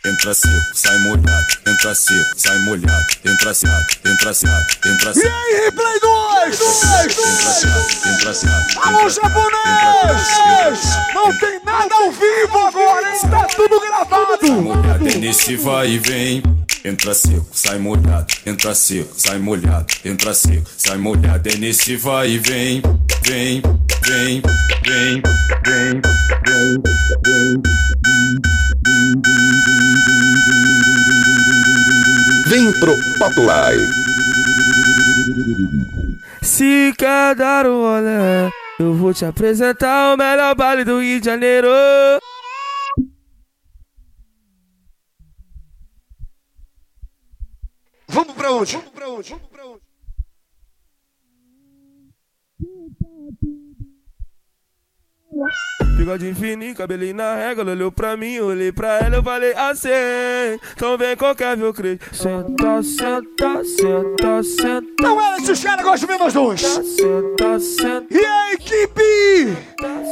Entra seco, sai molhado, entra seco, sai molhado, entra seco, entra seco, entra E seco. aí, Replay 2! Entra seco, entra seco. Alô, japonês! Não tem nada ao vivo agora, está tudo gravado! nesse vai e vem. Entra seco, sai molhado, entra seco, sai molhado, entra seco, sai molhado é nesse vai e vem. Vem, vem, vem, vem, vem, vem. Vem pro Pop Live. Se quer dar um olé, eu vou te apresentar o melhor baile do Rio de Janeiro. Vamos pra onde? Vamos pra onde? Vamos pra onde? Bigode fininho, cabelinho na régua, ela olhou pra mim, olhei pra ela, eu falei assim. Então vem qualquer viu crê. Senta, senta, senta, senta. Não é esse cara gosta de ver nós dois! Senta, senta. E a equipe?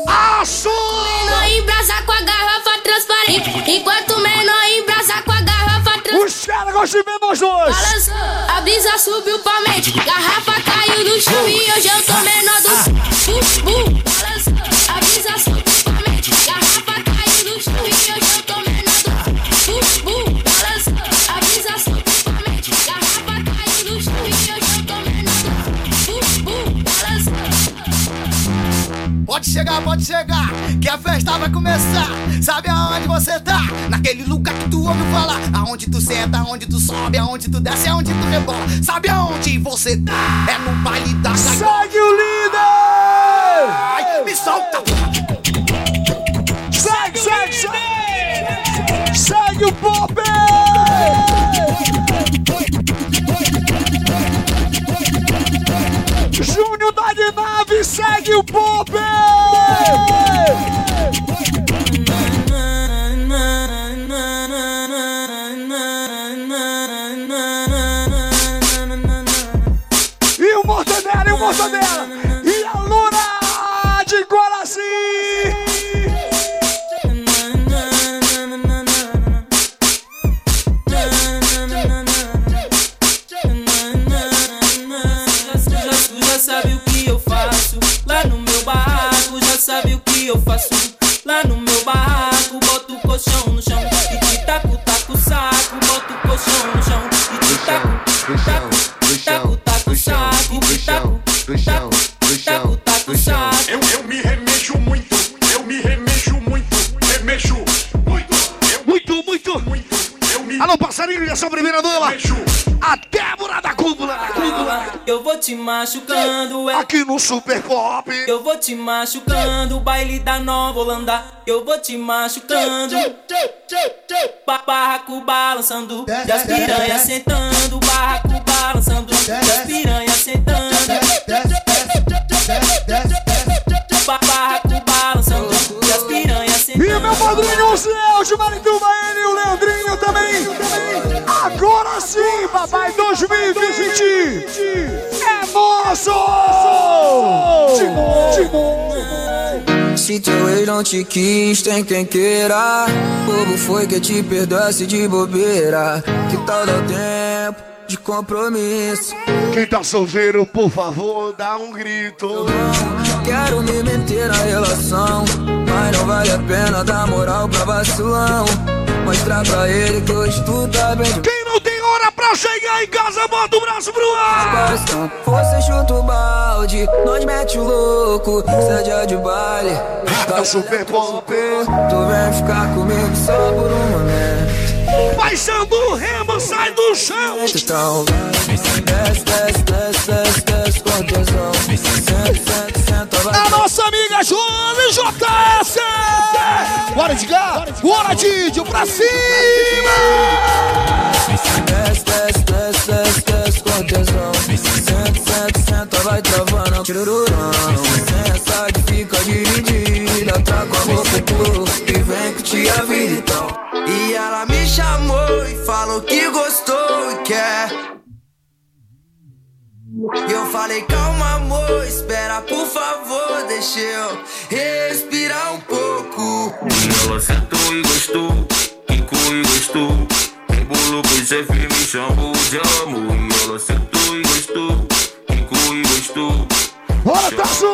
Aço! Menor embrasa com a garrafa transparente. Enquanto menor embrasa com a garrafa transparente. Os caras gostam de ver nós dois! Balançou, a brisa subiu pra mente. Garrafa caiu no chão e hoje eu tô menor do. Uh, uh, Pode chegar, pode chegar, que a festa vai começar. Sabe aonde você tá? Naquele lugar que tu ouve falar. Aonde tu senta, aonde tu sobe, aonde tu desce, aonde tu rebola. Sabe aonde você tá? É no baile da. Segue o líder! Ai, me solta! Segue, segue, segue! Segue o pop! Humildade Nave segue o Pop! Te machucando, é. Aqui no Super Pop. Eu vou te machucando, baile da Nova Holanda. Eu vou te machucando. Ba- Barraco balançando, e as piranhas sentando. Barraco balançando, e as piranhas sentando. Ba- Barraco Se teu ex não te quis, tem quem queira. Bobo foi que te perdoasse de bobeira. Que tal dar tempo de compromisso? Quem tá solteiro, por favor, dá um grito. Quero me meter na relação, mas não vale a pena dar moral pra vacilão. Mostrar pra ele que hoje tu tá bem Quem pra chegar em casa, bota o braço pro ar. Você chuta o balde, nós mete o louco, seja de baile. É o Super Pop. Tu vem ficar comigo só por um momento. Baixando o remo, sai do chão. Então, desce, desce, desce, desce, desce. Senta, senta. A nossa amiga Joana JS! Bora de cá! Bora, Didio, pra cima! Desce, desce, desce, desce, desce com tesão. Senta, senta, senta, vai travando. Tirururão. Essa de fica dividida. Tá com a boca pro e vem que te a vida então. E ela me chamou e falou que gostou e quer. E eu falei, calma, amor, espera, por favor, deixa eu respirar um pouco. Ela sentou e gostou, quicou e gostou. Embolou pro chefe, me chamou de amor. E ela sentou e gostou, quicou e gostou. Bora, Tasso!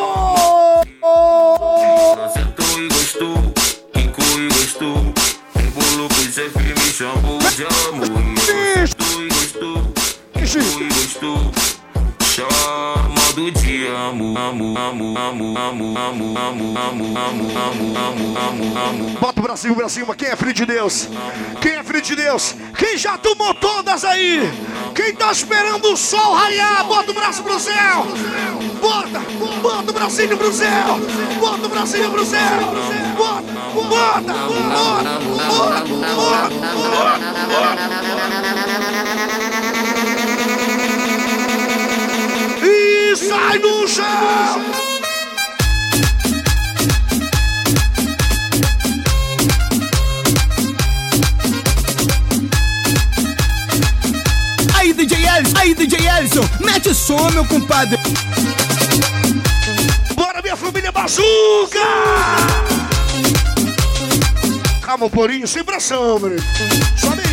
Ela sentou e gostou, quicou e gostou. Embolou pro chefe, me chamou de amor. E ela sentou e gostou, quicou e gostou. Chamado de amo, amo, amo, amo, amo, amo, amo, amo, amo, amo, amo, amo, amo. Bota o pra cima. Quem é filho de Deus? Quem é filho de Deus? Quem já tomou todas aí? Quem tá esperando o sol raiar? Bota o braço pro céu. Bota, bota o bracinho pro céu. Bota o bracinho pro céu. Bota, bota, bota, bota, bota, bota. Som, meu compadre. Bora, minha família bazuca! Calma, Porinho, sem pressão. Sobe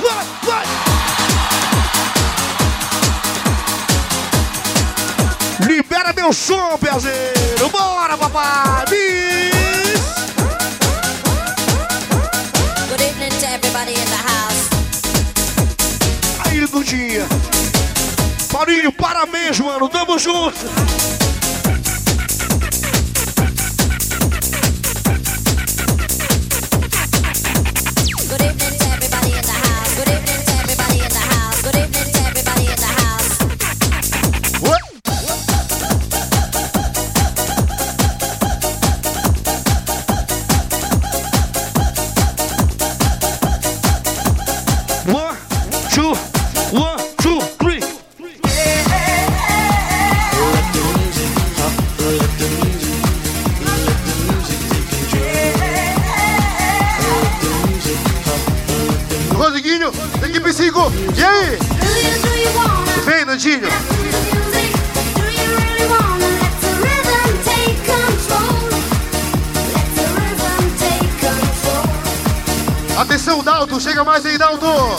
Vai, vai! Libera meu som, Piazeiro! Bora, papai! Good evening to everybody in the house. Aí, Dudinha! Paulinho, parabéns, mano! Tamo junto! Chega mais aí, Dalton.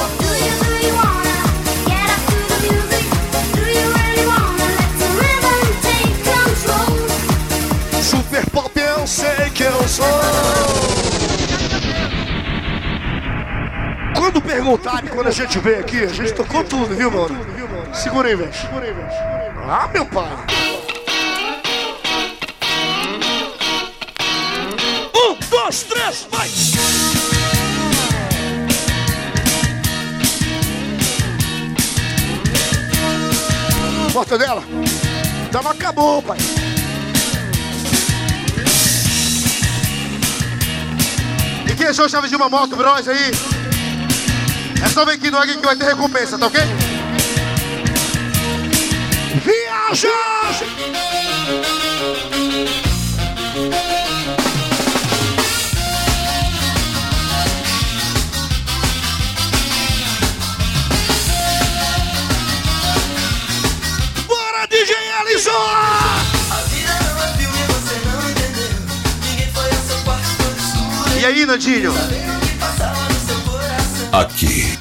Super pop, eu sei que eu sou. Quando perguntarem, quando a gente veio aqui, a gente tocou tudo, viu, mano? Segura aí, velho. Ah, meu pai. Porta dela. Então acabou, pai. E quem achou chave de uma moto, bros, aí? É só vir aqui no Águia que vai ter recompensa, tá ok? Nandinho? Aqui.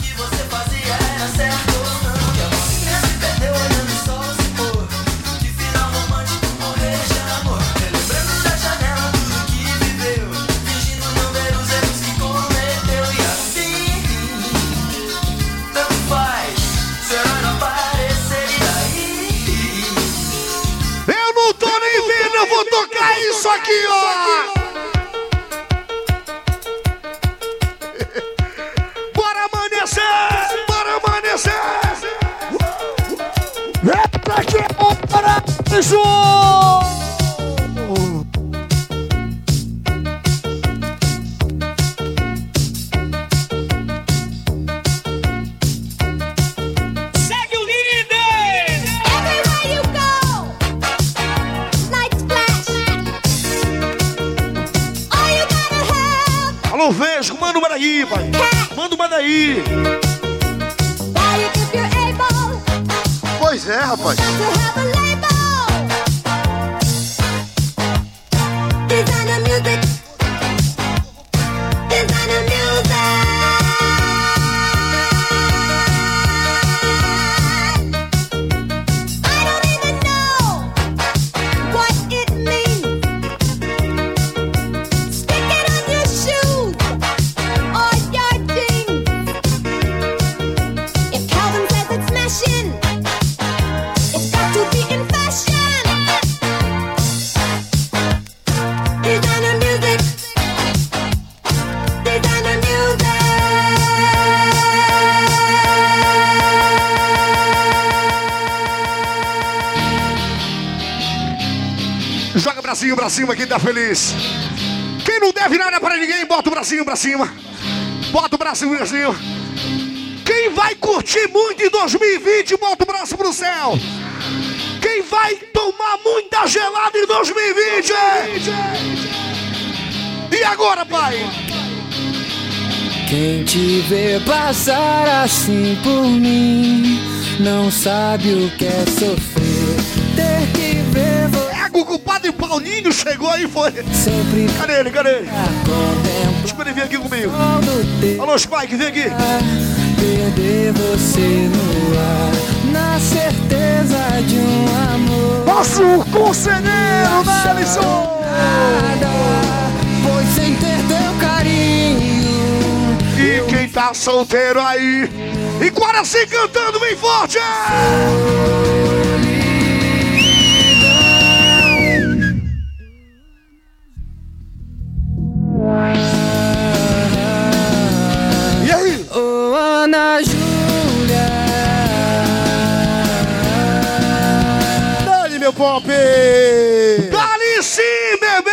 Tá feliz. Quem não deve nada pra ninguém, bota o bracinho pra cima. Bota o bracinho pra cima. Quem vai curtir muito em 2020, bota o braço pro céu. Quem vai tomar muita gelada em 2020? E agora, pai? Quem te vê passar assim por mim não sabe o que é sofrer. É, o culpado Paulinho chegou aí, foi. Sempre. Cadê ele? Cadê ele? Espera ele vir aqui comigo. Alô, Spike, vem aqui. Perder você no ar, na certeza de um amor. Nosso conselheiro, Nelson! Pois sem ter teu carinho. E quem tá solteiro aí? E Guaraci cantando bem forte! E meu pop! Dali sim, bebê!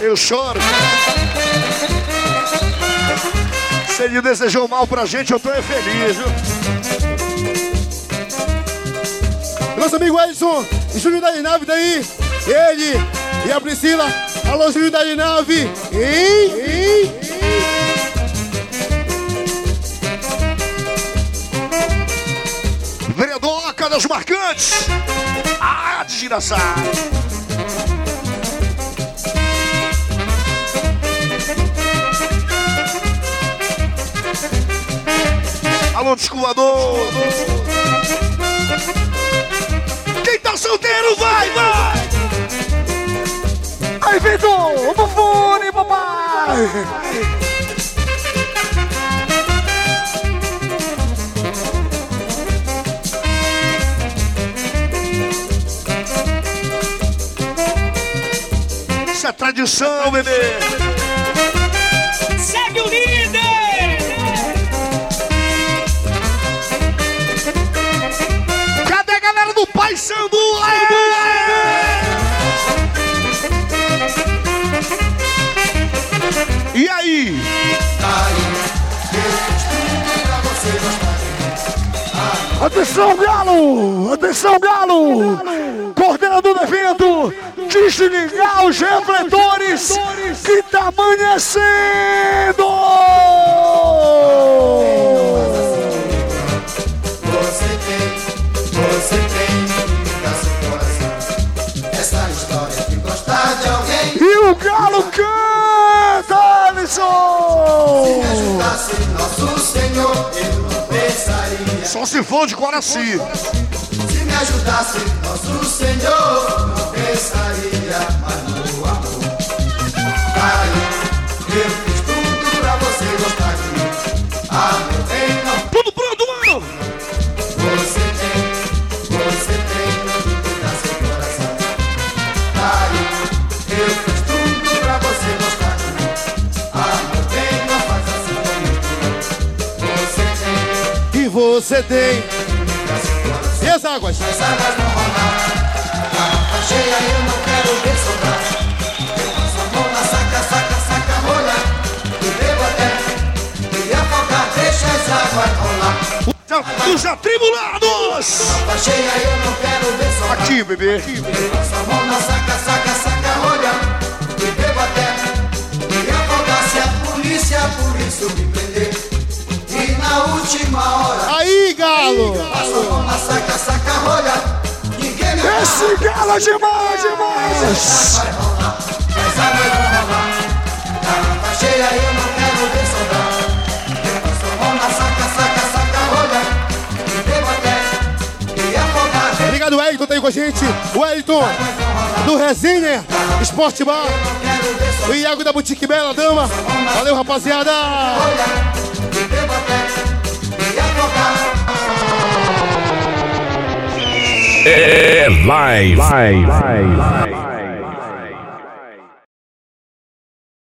Eu choro. Se ele desejou mal pra gente, eu tô é feliz, viu? Nosso amigo Edson, Júnior da Nave daí, ele e a Priscila. Alô, Júnior da Nave. Hein? Hein? Oca dos Marcantes. Ah, desgraçado. Alô, descolador. Quem tá solteiro, vai, vai. Aí, Vitor, no fone, papai! Isso é tradição, bebê. Segue o líder! Cadê a galera do Pai Sandu? E aí? Atenção, Galo! Atenção, Galo! Coordenador do evento, desligar os refletores que tá amanhecendo! Você tem, você tem coração. Essa história de gostar de alguém. E o Galo canta, Alisson! Se ajudasse nosso Senhor, eu não pensaria. Só se for de Coraci. Me ajudasse nosso Senhor, não pensaria mais no amor. Aí, eu fiz tudo pra você gostar de mim. Ah, meu bem, não. Tudo pronto, mano! Você tem, você tem tudo da seu coração. Aí, eu fiz tudo pra você gostar de mim. Ah, meu bem, não faz assim comigo. Você tem. E você tem. As águas? As águas vão rolar. Garrafa cheia, eu não quero ver sobrar. Eu passo a mão na saca, saca, saca, rolha. E bebo até me afogar, deixa as águas rolar. Dos atribulados! Garrafa cheia, eu não quero ver sobrar. Aqui, bebê. Eu passo a mão na saca, saca, saca, última hora. Aí, Galo! Passo a mão saca, saca, rolha. Ninguém me Esse Galo é demais, demais! Vai rolar, as águas vão rolar. Garrafa cheia, eu não quero ver sobrar. Passo a mão saca, saca, saca, rolha. Até afogar. Obrigado, Wellington, tá aí com a gente. Wellington, do Resenha, Esporte Bar. O Iago da Boutique Bela Dama. Valeu, rapaziada. É live. live. live.